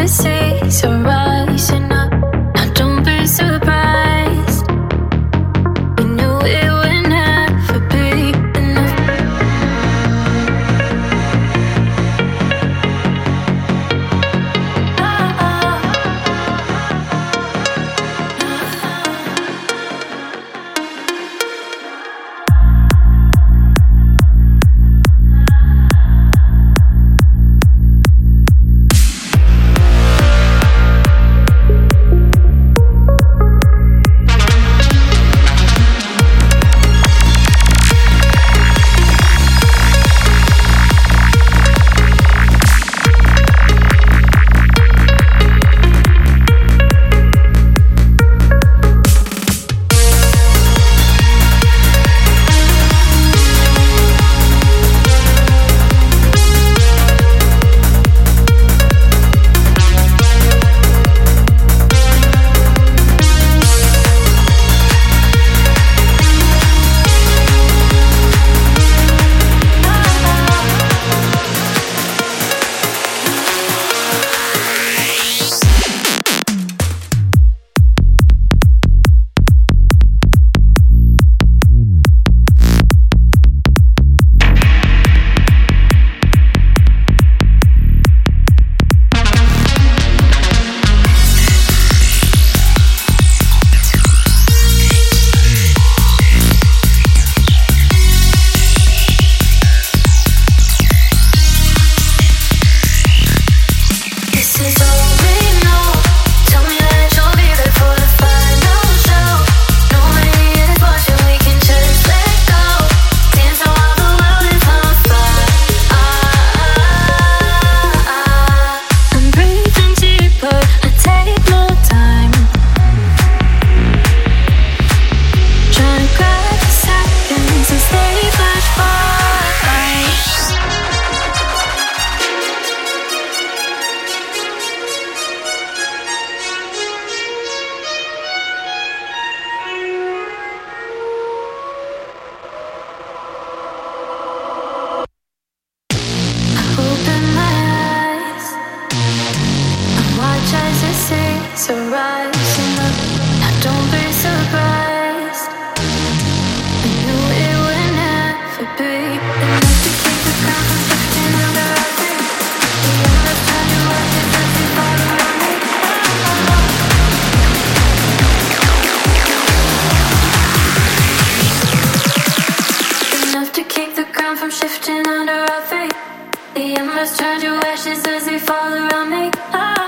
to say apologize, I say it's alright. Now don't be surprised. I knew it would be enough to keep the. The me. Enough to keep the ground from shifting under our feet. The embers turn to ashes as they fall around me. Oh.